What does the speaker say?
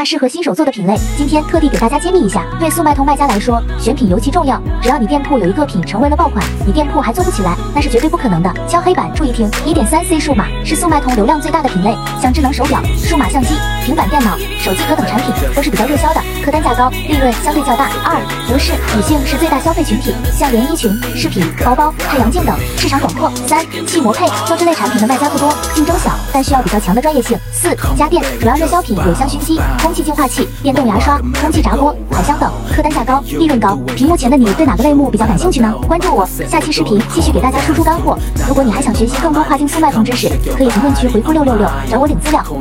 大适合新手做的品类，今天特地给大家揭秘一下。对速卖通卖家来说，选品尤其重要。只要你店铺有一个品成为了爆款，你店铺还做不起来，那是绝对不可能的。敲黑板，注意听，一点三 C 数码是速卖通流量最大的品类，像智能手表、数码相机、平板电脑、手机壳等产品都是比较热销的，客单价高，利润相对较大。二，服饰，女性是最大消费群体，像连衣裙、饰品、包包、太阳镜等市场广阔。三，汽摩配，做这类产品的卖家不多，竞争小，但需要比较强的专业性。四，家电，主要热销品有香薰机、空气净化器、电动牙刷、空气炸锅、烤箱等，客单价高，利润高。屏幕前的你对哪个类目比较感兴趣呢？关注我，下期视频继续给大家输出干货。如果你还想学习更多跨境速卖通知识，可以评论区回复六六六找我领资料。